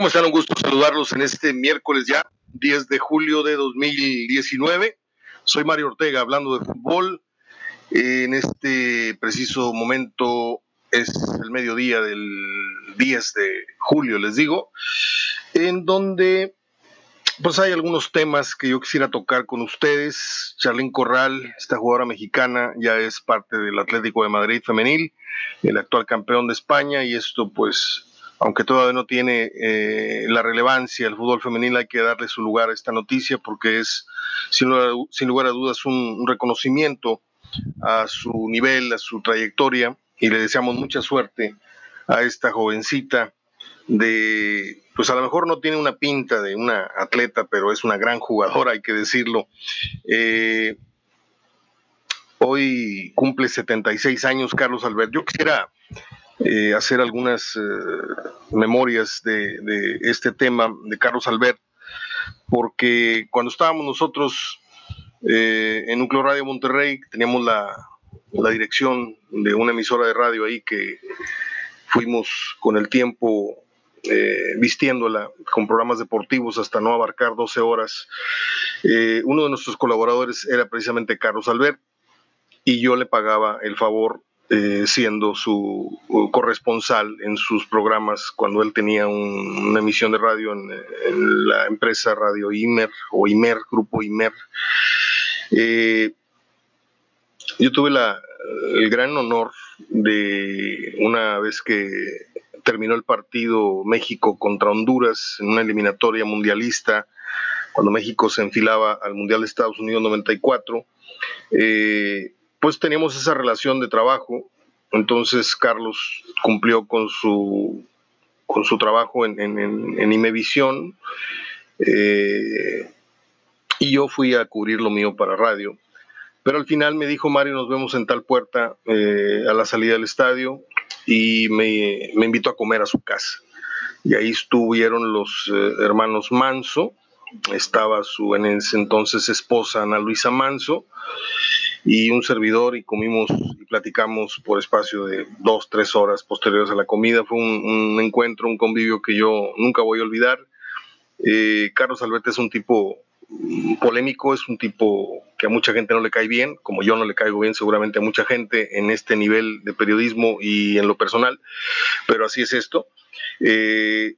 ¿Cómo están? Un gusto saludarlos en este miércoles ya, 10 de julio de 2019. Soy Mario Ortega hablando de fútbol. En este preciso momento es el mediodía del 10 de julio, les digo, en donde pues hay algunos temas que yo quisiera tocar con ustedes. Charlín Corral, esta jugadora mexicana, ya es parte del Atlético de Madrid femenil, el actual campeón de España, y esto pues, aunque todavía no tiene eh, la relevancia el fútbol femenil, hay que darle su lugar a esta noticia porque es, sin lugar, a dudas, un reconocimiento a su nivel, a su trayectoria, y le deseamos mucha suerte a esta jovencita de, pues a lo mejor no tiene una pinta de una atleta, pero es una gran jugadora, hay que decirlo. Eh, hoy cumple 76 años Carlos Albert. Yo quisiera eh, hacer algunas eh, memorias de, este tema de Carlos Albert, porque cuando estábamos nosotros en Núcleo Radio Monterrey, teníamos la, dirección de una emisora de radio ahí que fuimos con el tiempo eh, vistiéndola con programas deportivos hasta no abarcar 12 horas. Eh, uno de nuestros colaboradores era precisamente Carlos Albert y yo le pagaba el favor eh, siendo su corresponsal en sus programas cuando él tenía una emisión de radio en, la empresa Radio Imer o Imer, Grupo Imer. yo tuve la, el gran honor de una vez que terminó el partido México contra Honduras en una eliminatoria mundialista, cuando México se enfilaba al Mundial de Estados Unidos 94, eh, pues teníamos esa relación de trabajo. Entonces Carlos cumplió con su, con su trabajo en, en, Imevisión eh, y yo fui a cubrir lo mío para radio. Pero al final me dijo Mario, nos vemos en tal puerta eh, a la salida del estadio y me, invitó a comer a su casa. Y ahí estuvieron los eh, hermanos Manso, estaba su en ese entonces esposa Ana Luisa Manso y un servidor y comimos y platicamos por espacio de dos, tres horas posteriores a la comida. Fue un, encuentro, un convivio que yo nunca voy a olvidar. Eh, Carlos Alberto es un tipo polémico, es un tipo que a mucha gente no le cae bien, como yo no le caigo bien seguramente a mucha gente en este nivel de periodismo y en lo personal, pero así es esto. Eh,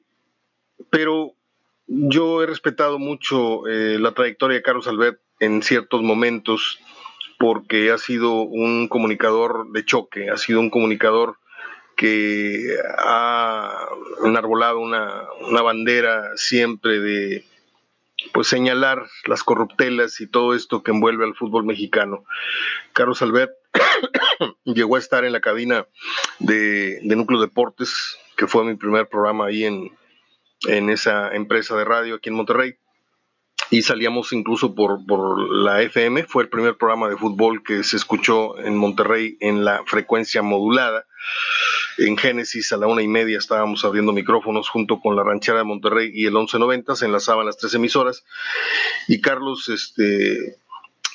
pero yo he respetado mucho eh, la trayectoria de Carlos Albert en ciertos momentos porque ha sido un comunicador de choque, ha sido un comunicador que ha enarbolado una, una bandera siempre de, pues señalar las corruptelas y todo esto que envuelve al fútbol mexicano. Carlos Albert llegó a estar en la cabina de, Núcleo Deportes, que fue mi primer programa ahí en, en esa empresa de radio aquí en Monterrey y salíamos incluso por, por, la FM. Fue el primer programa de fútbol que se escuchó en Monterrey en la frecuencia modulada. En Génesis a la una y media estábamos abriendo micrófonos junto con la ranchera de Monterrey y el 1190, se enlazaban las tres emisoras. Y Carlos, este,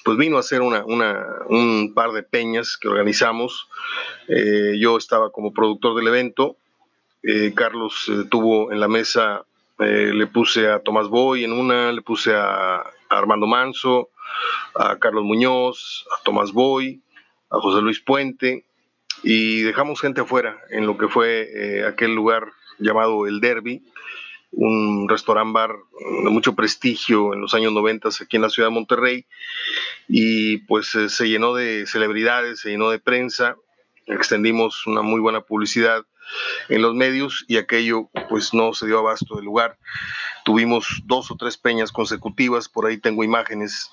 pues vino a hacer una, una, un par de peñas que organizamos. Eh, yo estaba como productor del evento. Eh, Carlos eh, tuvo en la mesa eh, le puse a Tomás Boy en una, le puse a, Armando Manso, a Carlos Muñoz, a Tomás Boy, a José Luis Puente, y dejamos gente afuera en lo que fue eh, aquel lugar llamado El Derby, un restaurant bar de mucho prestigio en los años 90 aquí en la ciudad de Monterrey, y pues eh, se llenó de celebridades, se llenó de prensa, extendimos una muy buena publicidad en los medios y aquello pues no se dio abasto del lugar. Tuvimos dos o tres peñas consecutivas, por ahí tengo imágenes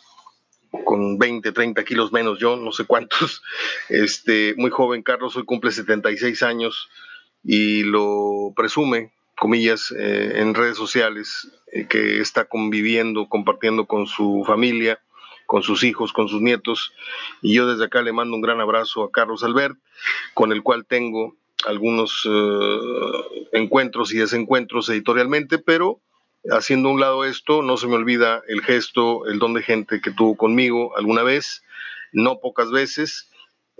con 20, 30 kilos menos yo, no sé cuántos. Este, muy joven Carlos, hoy cumple 76 años y lo presume, comillas, eh, en redes sociales, eh, que está conviviendo, compartiendo con su familia, con sus hijos, con sus nietos. Y yo desde acá le mando un gran abrazo a Carlos Albert, con el cual tengo algunos eh, encuentros y desencuentros editorialmente, pero haciendo un lado esto, no se me olvida el gesto, el don de gente que tuvo conmigo alguna vez, no pocas veces,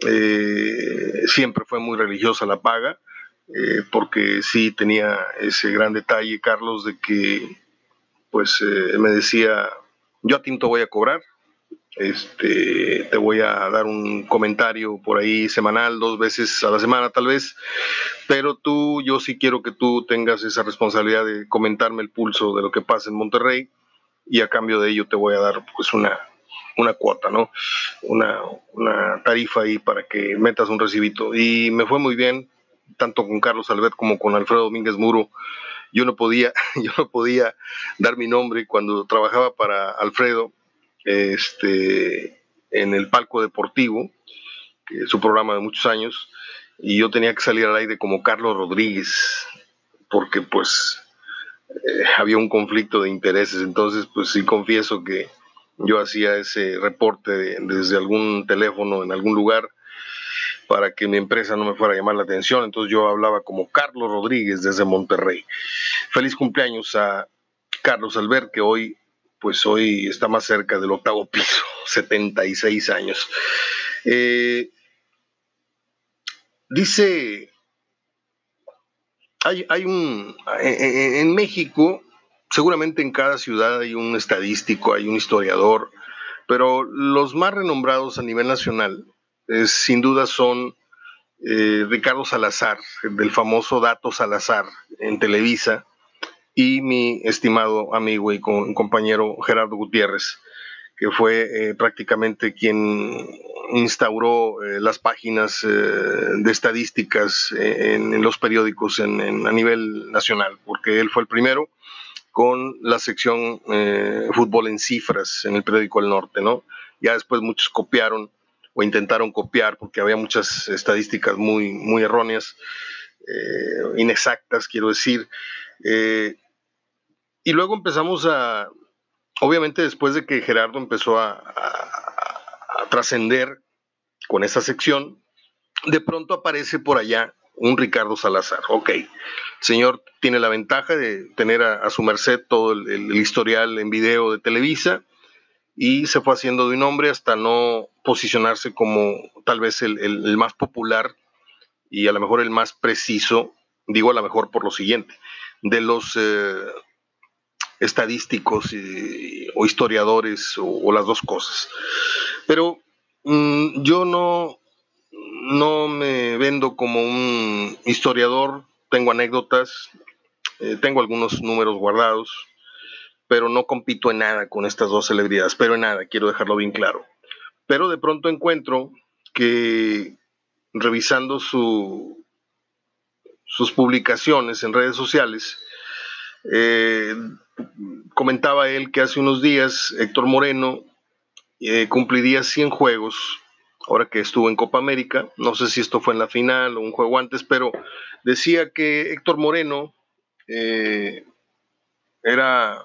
eh, siempre fue muy religiosa la paga, eh, porque sí tenía ese gran detalle, Carlos, de que pues eh, me decía, yo a ti no te voy a cobrar, este, te voy a dar un comentario por ahí semanal, dos veces a la semana tal vez, pero tú, yo sí quiero que tú tengas esa responsabilidad de comentarme el pulso de lo que pasa en Monterrey y a cambio de ello te voy a dar pues una, una cuota, ¿no? Una, una tarifa ahí para que metas un recibito. Y me fue muy bien, tanto con Carlos Albert como con Alfredo Domínguez Muro. Yo no podía, yo no podía dar mi nombre cuando trabajaba para Alfredo, este, en el palco deportivo, que es su programa de muchos años, y yo tenía que salir al aire como Carlos Rodríguez, porque pues eh, había un conflicto de intereses. Entonces, pues sí confieso que yo hacía ese reporte desde algún teléfono en algún lugar para que mi empresa no me fuera a llamar la atención. Entonces yo hablaba como Carlos Rodríguez desde Monterrey. Feliz cumpleaños a Carlos Albert, que hoy, pues hoy está más cerca del octavo piso, 76 años. Eh, dice, hay, un, en México seguramente en cada ciudad hay un estadístico, hay un historiador, pero los más renombrados a nivel nacional, eh, sin duda son eh, Ricardo Salazar, del famoso Dato Salazar en Televisa, y mi estimado amigo y compañero Gerardo Gutiérrez, que fue eh, prácticamente quien instauró las páginas de estadísticas en, los periódicos a nivel nacional, porque él fue el primero con la sección eh, fútbol en cifras en el periódico El Norte, ¿no? Ya después muchos copiaron o intentaron copiar porque había muchas estadísticas muy, muy erróneas, eh, inexactas, quiero decir. Eh, y luego empezamos a, obviamente después de que Gerardo empezó a, a trascender con esa sección, de pronto aparece por allá un Ricardo Salazar. Ok, el señor tiene la ventaja de tener a, su merced todo el, historial en video de Televisa y se fue haciendo de un hombre hasta no posicionarse como tal vez el, más popular y a lo mejor el más preciso, digo a lo mejor por lo siguiente, de los eh, estadísticos o historiadores o, las dos cosas. Pero mm, yo no, no me vendo como un historiador, tengo anécdotas, eh, tengo algunos números guardados, pero no compito en nada con estas dos celebridades, pero en nada, quiero dejarlo bien claro. Pero de pronto encuentro que revisando su, sus publicaciones en redes sociales, eh, comentaba él que hace unos días Héctor Moreno eh, cumpliría 100 juegos ahora que estuvo en Copa América, no sé si esto fue en la final o un juego antes, pero decía que Héctor Moreno eh, era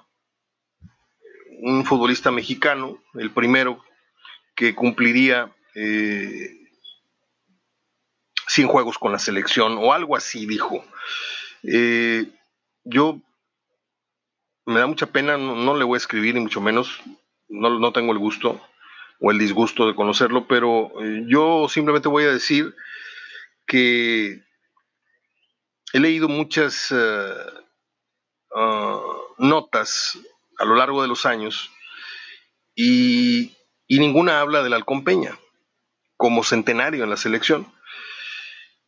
un futbolista mexicano, el primero que cumpliría 100 eh, juegos con la selección o algo así, dijo. Eh, yo me da mucha pena, no, le voy a escribir ni mucho menos, no, no tengo el gusto o el disgusto de conocerlo, pero eh, yo simplemente voy a decir que he leído muchas eh, ah, notas a lo largo de los años y, ninguna habla del Halcón Peña como centenario en la selección.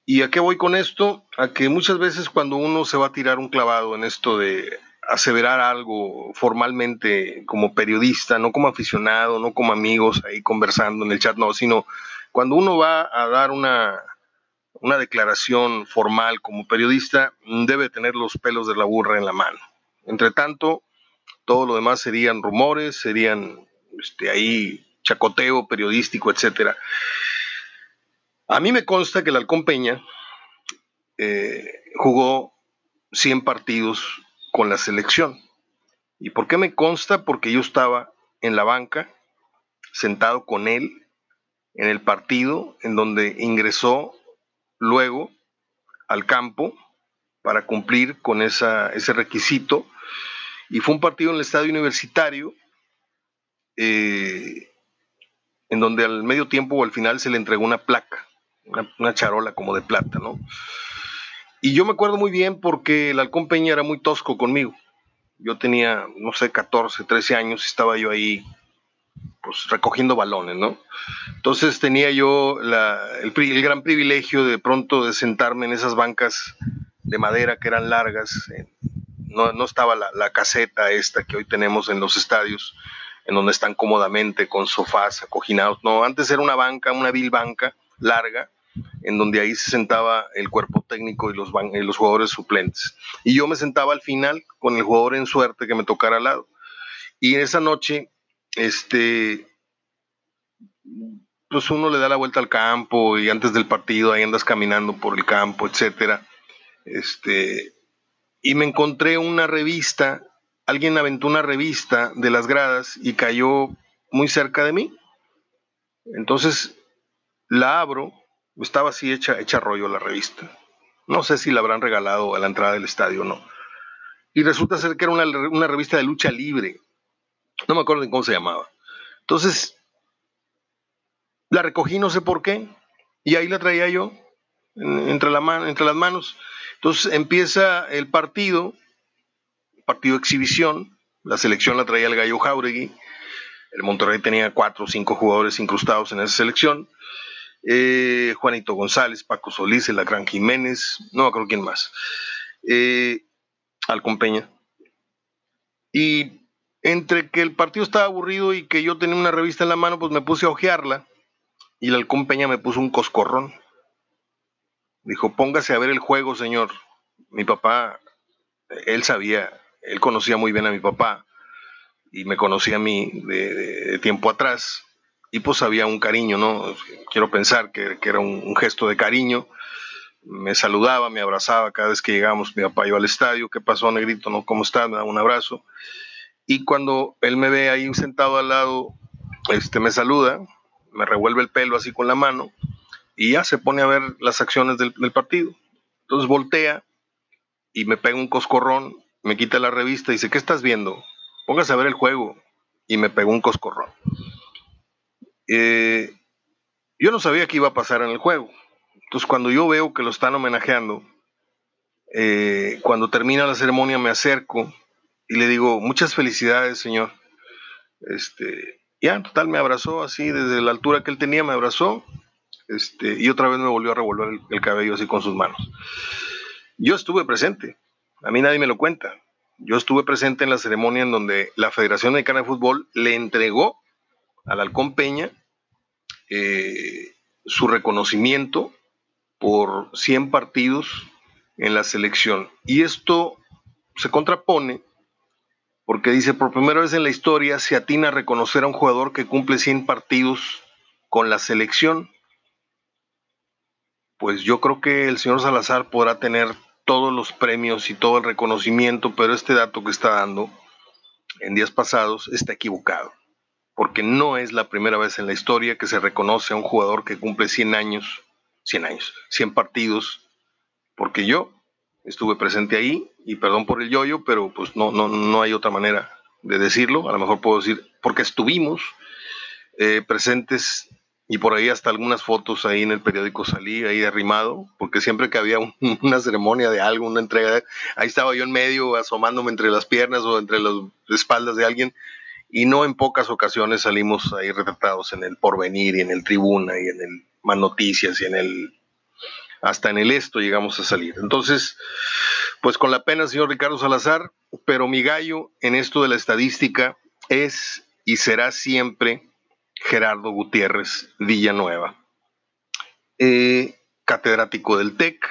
¿Y a qué voy con esto? A que muchas veces cuando uno se va a tirar un clavado en esto de aseverar algo formalmente como periodista, no como aficionado, no como amigos ahí conversando en el chat, no, sino cuando uno va a dar una, una declaración formal como periodista, debe tener los pelos de la burra en la mano. Entre tanto, todo lo demás serían rumores, serían este, ahí chacoteo periodístico, etcétera. A mí me consta que el Halcón Peña eh, jugó 100 partidos con la selección. ¿Y por qué me consta? Porque yo estaba en la banca, sentado con él en el partido en donde ingresó luego al campo para cumplir con esa, ese requisito. Y fue un partido en el estadio universitario, eh, en donde al medio tiempo o al final se le entregó una placa, una, una charola como de plata, ¿no? Y yo me acuerdo muy bien porque el halcón Peña era muy tosco conmigo. Yo tenía, no sé, 14, 13 años, estaba yo ahí pues recogiendo balones, ¿no? Entonces tenía yo el, gran privilegio de pronto de sentarme en esas bancas de madera que eran largas. No, no estaba la, la, caseta esta que hoy tenemos en los estadios, en donde están cómodamente con sofás acoginados. No, antes era una banca, una vil banca larga, en donde ahí se sentaba el cuerpo técnico y los, y los jugadores suplentes. Y yo me sentaba al final con el jugador en suerte que me tocara al lado. Y en esa noche este, pues uno le da la vuelta al campo y antes del partido ahí andas caminando por el campo, etcétera. Este, y me encontré una revista, alguien aventó una revista de las gradas y cayó muy cerca de mí. Entonces la abro, estaba así hecha, hecha rollo la revista. No sé si la habrán regalado a la entrada del estadio o no. Y resulta ser que era una, una revista de lucha libre. No me acuerdo ni cómo se llamaba. Entonces, la recogí, no sé por qué, y ahí la traía yo entre, la entre las manos. Entonces empieza el partido, partido de exhibición, la selección la traía el Gallo Jauregui, el Monterrey tenía cuatro o cinco jugadores incrustados en esa selección, eh, Juanito González, Paco Solís, el Gran Jiménez, no me acuerdo quién más, eh. Y entre que el partido estaba aburrido y que yo tenía una revista en la mano, pues me puse a ojearla y el halcón Peña me puso un coscorrón. Dijo, póngase a ver el juego, señor. Mi papá, él sabía, él conocía muy bien a mi papá y me conocía a mí de, tiempo atrás y pues había un cariño, ¿no? Quiero pensar que, era un, gesto de cariño. Me saludaba, me abrazaba cada vez que llegamos, mi papá al estadio, ¿qué pasó, negrito? ¿No? ¿Cómo estás? Me da un abrazo. Y cuando él me ve ahí sentado al lado, este, me saluda, me revuelve el pelo así con la mano y ya se pone a ver las acciones del, partido. Entonces voltea y me pega un coscorrón, me quita la revista y dice, ¿qué estás viendo? Póngase a ver el juego. Y me pegó un coscorrón. Eh, yo no sabía qué iba a pasar en el juego. Entonces cuando yo veo que lo están homenajeando, eh, cuando termina la ceremonia me acerco y le digo, muchas felicidades, señor. Este, ya, total, me abrazó así, desde la altura que él tenía, me abrazó. Este, y otra vez me volvió a revolver el, cabello así con sus manos. Yo estuve presente, a mí nadie me lo cuenta. Yo estuve presente en la ceremonia en donde la Federación Mexicana de Fútbol le entregó al Halcón Peña eh, su reconocimiento por 100 partidos en la selección. Y esto se contrapone porque dice, por primera vez en la historia se atina a reconocer a un jugador que cumple 100 partidos con la selección. Pues yo creo que el señor Salazar podrá tener todos los premios y todo el reconocimiento, pero este dato que está dando en días pasados está equivocado, porque no es la primera vez en la historia que se reconoce a un jugador que cumple 100 años, 100 años, 100 partidos, porque yo estuve presente ahí y perdón por el yoyo, pero pues no, no, no hay otra manera de decirlo. A lo mejor puedo decir porque estuvimos eh, presentes y por ahí hasta algunas fotos ahí en el periódico salí ahí arrimado, porque siempre que había una ceremonia de algo, una entrega, ahí estaba yo en medio asomándome entre las piernas o entre las espaldas de alguien y no en pocas ocasiones salimos ahí retratados en el porvenir y en el tribuna y en el más noticias y en el hasta en el esto llegamos a salir. Entonces, pues con la pena, señor Ricardo Salazar, pero mi gallo en esto de la estadística es y será siempre Gerardo Gutiérrez Villanueva, eh, catedrático del TEC,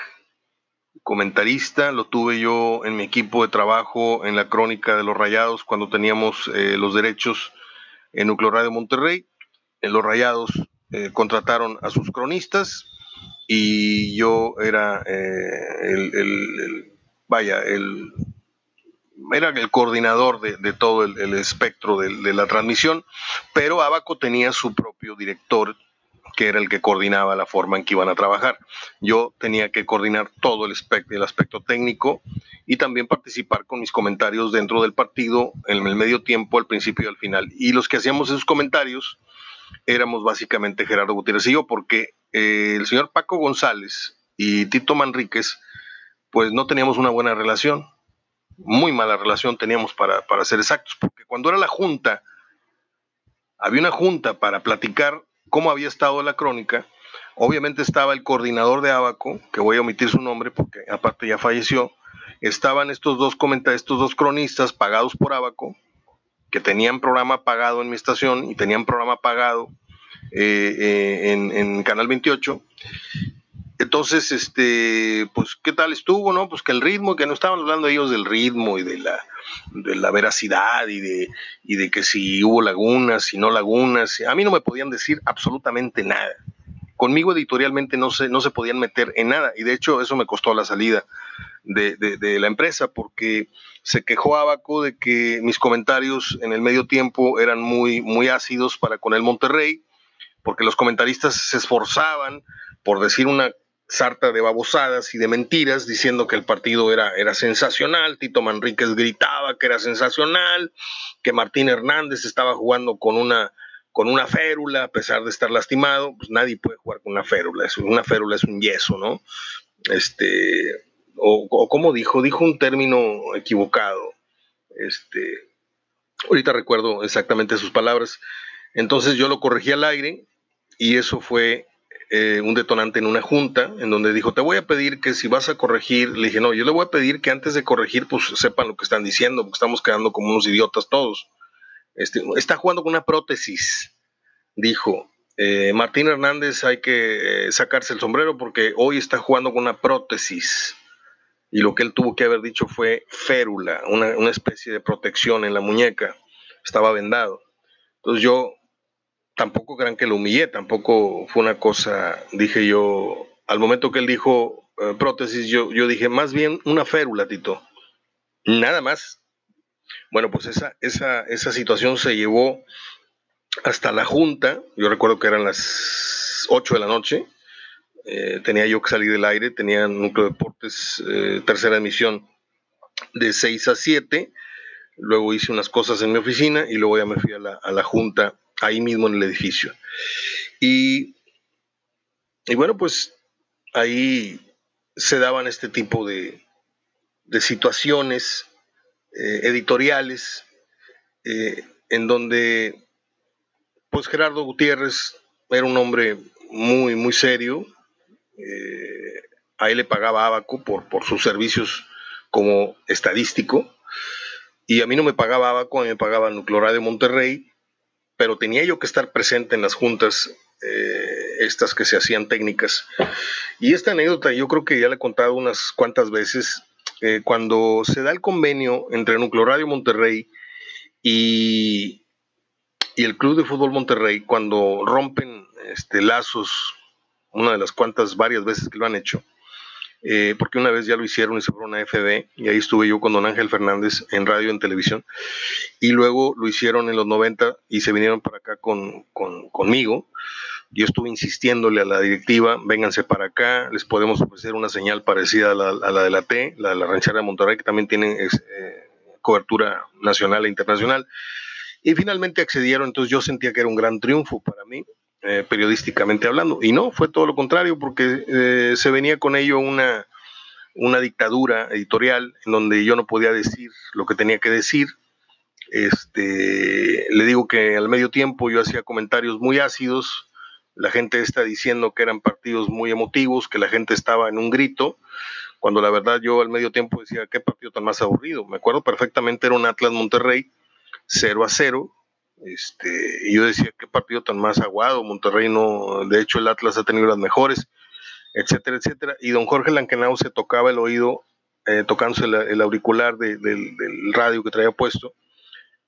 comentarista, lo tuve yo en mi equipo de trabajo en la crónica de los Rayados cuando teníamos eh, los derechos en Núcleo Radio Monterrey. En los Rayados eh, contrataron a sus cronistas, y yo era eh, el, vaya, el, era el coordinador de, todo el, espectro de, la transmisión, pero Abaco tenía su propio director que era el que coordinaba la forma en que iban a trabajar. Yo tenía que coordinar todo el, aspecto, técnico y también participar con mis comentarios dentro del partido, en el medio tiempo, al principio y al final. Y los que hacíamos esos comentarios éramos básicamente Gerardo Gutiérrez y yo, porque eh, el señor Paco González y Tito Manríquez pues no teníamos una buena relación, muy mala relación teníamos para, para ser exactos, porque cuando era la junta, había una junta para platicar cómo había estado la crónica, obviamente estaba el coordinador de Abaco, que voy a omitir su nombre porque aparte ya falleció, estaban estos dos estos dos cronistas pagados por Abaco, que tenían programa pagado en mi estación y tenían programa pagado eh, eh, en, en, Canal 28, entonces, este, pues, ¿qué tal estuvo, no? Pues que el ritmo, que no estaban hablando ellos del ritmo y de la, de la veracidad y de, y de que si hubo lagunas, si no lagunas. A mí no me podían decir absolutamente nada. Conmigo editorialmente no se, no se podían meter en nada. Y de hecho, eso me costó la salida de, de la empresa, porque se quejó Abaco de que mis comentarios en el medio tiempo eran muy, muy ácidos para con el Monterrey, porque los comentaristas se esforzaban por decir una sarta de babosadas y de mentiras diciendo que el partido era, era sensacional, Tito Manríquez gritaba que era sensacional, que Martín Hernández estaba jugando con una, con una férula a pesar de estar lastimado, pues nadie puede jugar con una férula, una férula es un yeso, ¿no? Este, o, o como dijo, dijo un término equivocado, este, ahorita recuerdo exactamente sus palabras, entonces yo lo corregí al aire y eso fue eh, un detonante en una junta en donde dijo, te voy a pedir que si vas a corregir, le dije, no, yo le voy a pedir que antes de corregir, pues sepan lo que están diciendo, porque estamos quedando como unos idiotas todos. Este, está jugando con una prótesis, dijo. Eh, Martín Hernández hay que eh, sacarse el sombrero porque hoy está jugando con una prótesis. Y lo que él tuvo que haber dicho fue férula, una, una especie de protección en la muñeca. Estaba vendado. Entonces yo tampoco crean que lo humillé, tampoco fue una cosa, dije yo, al momento que él dijo eh, prótesis, yo, yo dije, más bien una férula, Tito, nada más. Bueno, pues esa, esa, esa situación se llevó hasta la junta, yo recuerdo que eran las 8 de la noche, eh, tenía yo que salir del aire, tenía Núcleo de Deportes, eh, tercera emisión, de 6 a 7, luego hice unas cosas en mi oficina y luego ya me fui a la, a la junta ahí mismo en el edificio. Y, y bueno, pues ahí se daban este tipo de, de situaciones eh, editoriales eh, en donde pues Gerardo Gutiérrez era un hombre muy, muy serio. Eh, a él le pagaba Abaco por, por sus servicios como estadístico. Y a mí no me pagaba Abaco, a mí me pagaba Nuclorad de Monterrey pero tenía yo que estar presente en las juntas eh, estas que se hacían técnicas. Y esta anécdota yo creo que ya la he contado unas cuantas veces. Eh, cuando se da el convenio entre Núcleo Radio Monterrey y, y, el Club de Fútbol Monterrey, cuando rompen este, lazos, una de las cuantas varias veces que lo han hecho, eh, porque una vez ya lo hicieron y se fueron a FB, y ahí estuve yo con don Ángel Fernández en radio en televisión, y luego lo hicieron en los 90 y se vinieron para acá con, con, conmigo. Yo estuve insistiéndole a la directiva, vénganse para acá, les podemos ofrecer una señal parecida a la, a la de la T, la de la ranchera de Monterrey, que también tiene eh, cobertura nacional e internacional. Y finalmente accedieron, entonces yo sentía que era un gran triunfo para mí, eh, periodísticamente hablando. Y no, fue todo lo contrario, porque eh, se venía con ello una, una dictadura editorial en donde yo no podía decir lo que tenía que decir. Este, le digo que al medio tiempo yo hacía comentarios muy ácidos, la gente está diciendo que eran partidos muy emotivos, que la gente estaba en un grito, cuando la verdad yo al medio tiempo decía, qué partido tan más aburrido. Me acuerdo perfectamente, era un Atlas Monterrey, 0 a 0, este, y yo decía, qué partido tan más aguado, Monterrey no, de hecho el Atlas ha tenido las mejores, etcétera, etcétera. Y don Jorge Lankenau se tocaba el oído, eh, tocándose el, auricular del, radio que traía puesto,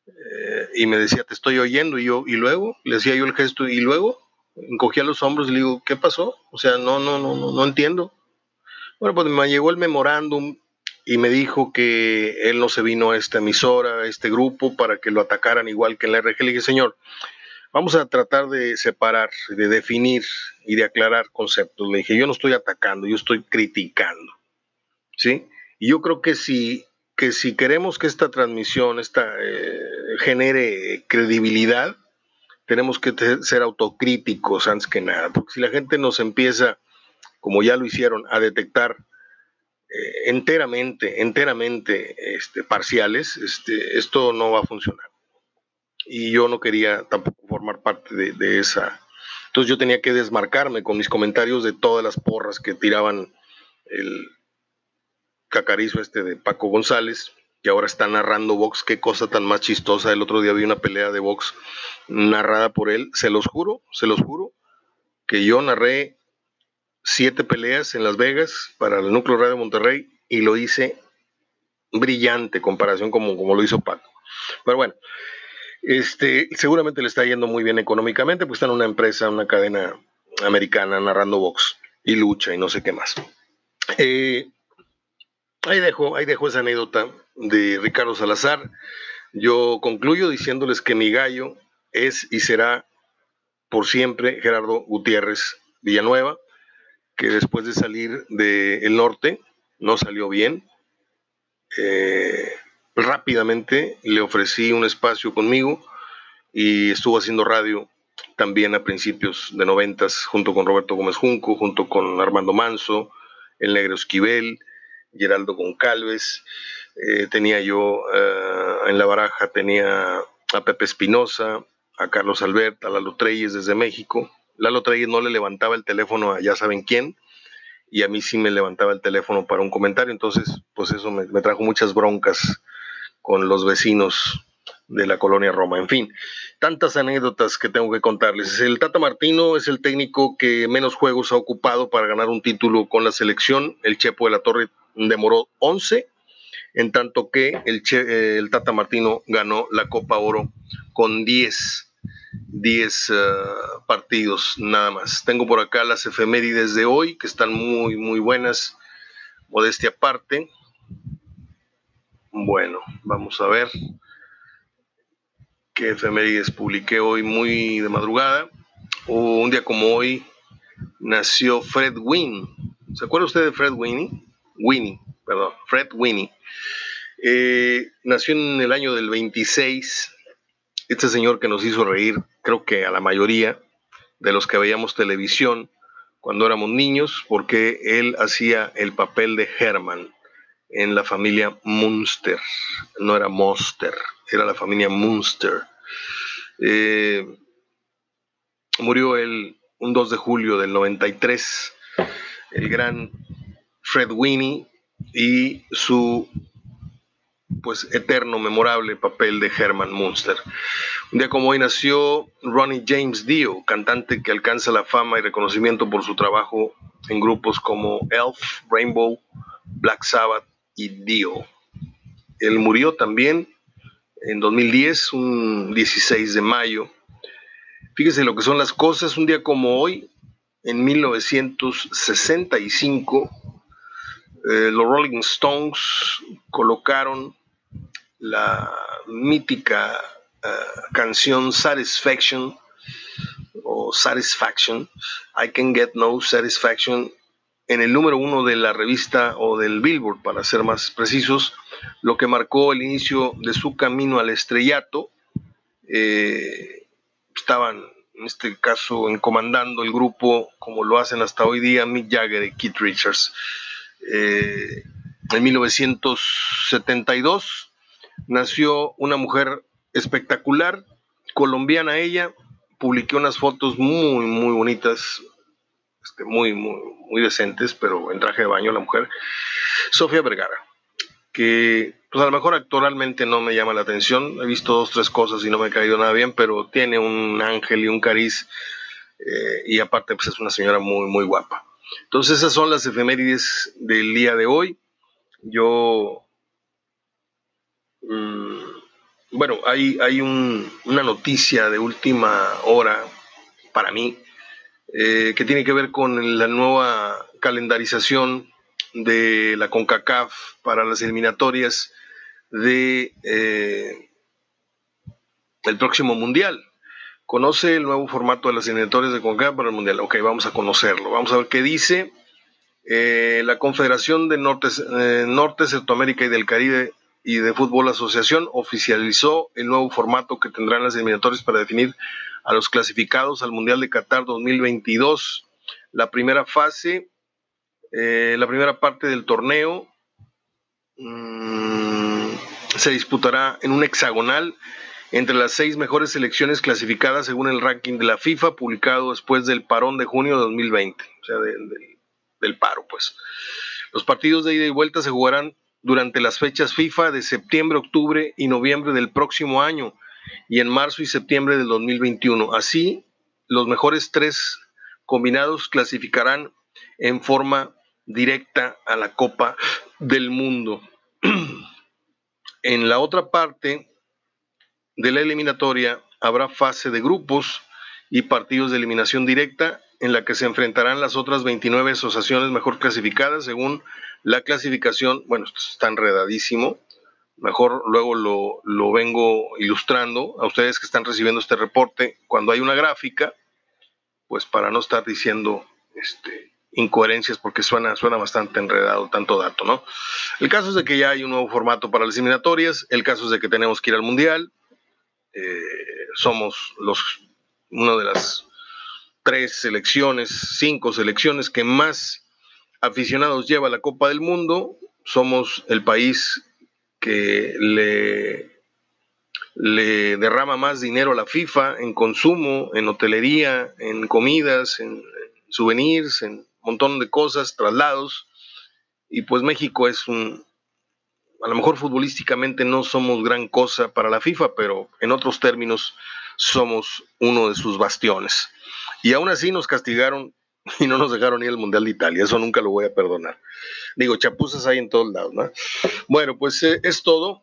eh, y me decía, te estoy oyendo, y yo, y luego, le decía yo el gesto, y luego, encogía los hombros y le digo, ¿qué pasó? O sea, no, no, no, no, no entiendo. Bueno, pues me llegó el memorándum y me dijo que él no se vino a esta emisora, a este grupo, para que lo atacaran igual que en la RG. Le dije, señor, vamos a tratar de separar, de definir y de aclarar conceptos. Le dije, yo no estoy atacando, yo estoy criticando. ¿Sí? Y yo creo que si, que si queremos que esta transmisión esta, eh, genere credibilidad, tenemos que ser autocríticos antes que nada, porque si la gente nos empieza, como ya lo hicieron, a detectar eh, enteramente, enteramente este, parciales, este, esto no va a funcionar. Y yo no quería tampoco formar parte de, de esa. Entonces yo tenía que desmarcarme con mis comentarios de todas las porras que tiraban el cacarizo este de Paco González, que ahora está narrando box. Qué cosa tan más chistosa. El otro día vi una pelea de box narrada por él. Se los juro, se los juro, que yo narré siete peleas en Las Vegas para el Núcleo Radio Monterrey y lo hice brillante comparación como, como lo hizo Paco. Pero bueno, este, seguramente le está yendo muy bien económicamente, pues está en una empresa, una cadena americana narrando box y lucha y no sé qué más. Eh, ahí dejo, ahí dejo esa anécdota de Ricardo Salazar. Yo concluyo diciéndoles que mi gallo es y será por siempre Gerardo Gutiérrez Villanueva, que después de salir del norte no salió bien. Eh, rápidamente le ofrecí un espacio conmigo y estuvo haciendo radio también a principios de noventas junto con Roberto Gómez Junco, junto con Armando Manso, el Negro Esquivel, Geraldo Goncalves. Eh, tenía yo eh, en la baraja, tenía a Pepe Espinosa, a Carlos Albert, a Lalo Treyes desde México. Lalo Treyes no le levantaba el teléfono a ya saben quién, y a mí sí me levantaba el teléfono para un comentario, entonces pues eso me, me trajo muchas broncas con los vecinos de la colonia Roma. En fin, tantas anécdotas que tengo que contarles. El Tata Martino es el técnico que menos juegos ha ocupado para ganar un título con la selección. El Chepo de la Torre demoró 11, en tanto que el, el Tata Martino ganó la Copa Oro con 10. 10 uh, partidos nada más. Tengo por acá las efemérides de hoy que están muy, muy buenas. Modestia aparte. Bueno, vamos a ver qué efemérides publiqué hoy muy de madrugada. un día como hoy nació Fred Winnie. ¿Se acuerda usted de Fred Winnie? Winnie, perdón, Fred Winnie. Eh, nació en el año del 26. Este señor que nos hizo reír, creo que a la mayoría de los que veíamos televisión cuando éramos niños, porque él hacía el papel de Herman en la familia Munster. No era Monster, era la familia Munster. Eh, murió el, un 2 de julio del 93 el gran Fred Winnie y su pues eterno, memorable papel de Herman Munster. Un día como hoy nació Ronnie James Dio, cantante que alcanza la fama y reconocimiento por su trabajo en grupos como Elf, Rainbow, Black Sabbath y Dio. Él murió también en 2010, un 16 de mayo. Fíjese lo que son las cosas, un día como hoy, en 1965, eh, los Rolling Stones colocaron la mítica uh, canción Satisfaction o Satisfaction, I Can Get No Satisfaction en el número uno de la revista o del Billboard, para ser más precisos, lo que marcó el inicio de su camino al estrellato. Eh, estaban, en este caso, encomandando el grupo, como lo hacen hasta hoy día, Mick Jagger y Keith Richards. Eh, en 1972 nació una mujer espectacular, colombiana ella, publiqué unas fotos muy, muy bonitas, este, muy, muy, muy decentes, pero en traje de baño la mujer, Sofía Vergara, que pues a lo mejor actualmente no me llama la atención, he visto dos, tres cosas y no me ha caído nada bien, pero tiene un ángel y un cariz, eh, y aparte pues es una señora muy, muy guapa. Entonces esas son las efemérides del día de hoy. Yo, bueno, hay, hay un, una noticia de última hora para mí eh, que tiene que ver con la nueva calendarización de la CONCACAF para las eliminatorias de eh, el próximo mundial. ¿Conoce el nuevo formato de las eliminatorias de CONCACAF para el mundial? Ok, vamos a conocerlo. Vamos a ver qué dice. Eh, la Confederación de Norte, Centroamérica y del Caribe y de Fútbol Asociación oficializó el nuevo formato que tendrán las eliminatorias para definir a los clasificados al Mundial de Qatar 2022. La primera fase Eh, la primera parte del torneo mm, se disputará en un hexagonal entre las seis mejores selecciones clasificadas según el ranking de la FIFA, publicado después del parón de junio de 2020, o sea, del paro, pues. Los partidos de ida y vuelta se jugarán durante las fechas FIFA de septiembre, octubre y noviembre del próximo año y en marzo y septiembre del 2021. Así, los mejores tres combinados clasificarán en forma directa a la Copa del Mundo. en la otra parte de la eliminatoria habrá fase de grupos y partidos de eliminación directa en la que se enfrentarán las otras 29 asociaciones mejor clasificadas según la clasificación. Bueno, está enredadísimo. Mejor luego lo, lo vengo ilustrando a ustedes que están recibiendo este reporte cuando hay una gráfica, pues para no estar diciendo este, incoherencias porque suena, suena bastante enredado tanto dato, ¿no? El caso es de que ya hay un nuevo formato para las eliminatorias, el caso es de que tenemos que ir al Mundial, eh, somos los, una de las tres selecciones, cinco selecciones que más aficionados lleva la Copa del Mundo. Somos el país que le, le derrama más dinero a la FIFA en consumo, en hotelería, en comidas, en souvenirs, en un montón de cosas, traslados. Y pues México es un, a lo mejor futbolísticamente no somos gran cosa para la FIFA, pero en otros términos somos uno de sus bastiones. Y aún así nos castigaron y no nos dejaron ir al Mundial de Italia. Eso nunca lo voy a perdonar. Digo, chapuzas hay en todos lados, ¿no? Bueno, pues eh, es todo.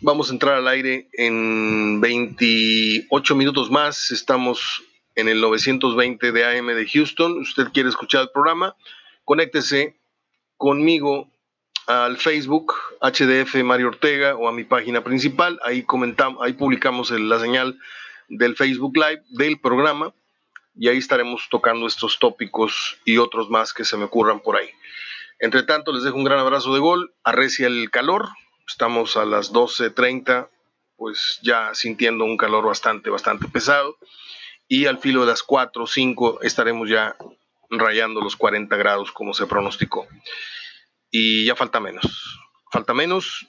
Vamos a entrar al aire en 28 minutos más. Estamos en el 920 de AM de Houston. Usted quiere escuchar el programa, conéctese conmigo al Facebook HDF Mario Ortega o a mi página principal. Ahí comentamos, ahí publicamos la señal del Facebook Live del programa y ahí estaremos tocando estos tópicos y otros más que se me ocurran por ahí. Entre tanto, les dejo un gran abrazo de gol, arrecia el calor, estamos a las 12.30, pues ya sintiendo un calor bastante, bastante pesado, y al filo de las 4 o 5 estaremos ya rayando los 40 grados como se pronosticó. Y ya falta menos, falta menos,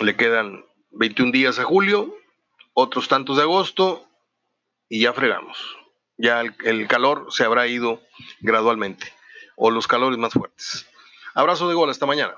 le quedan 21 días a julio, otros tantos de agosto, y ya fregamos ya el, calor se habrá ido gradualmente, o los calores más fuertes. Abrazo de gol, hasta mañana.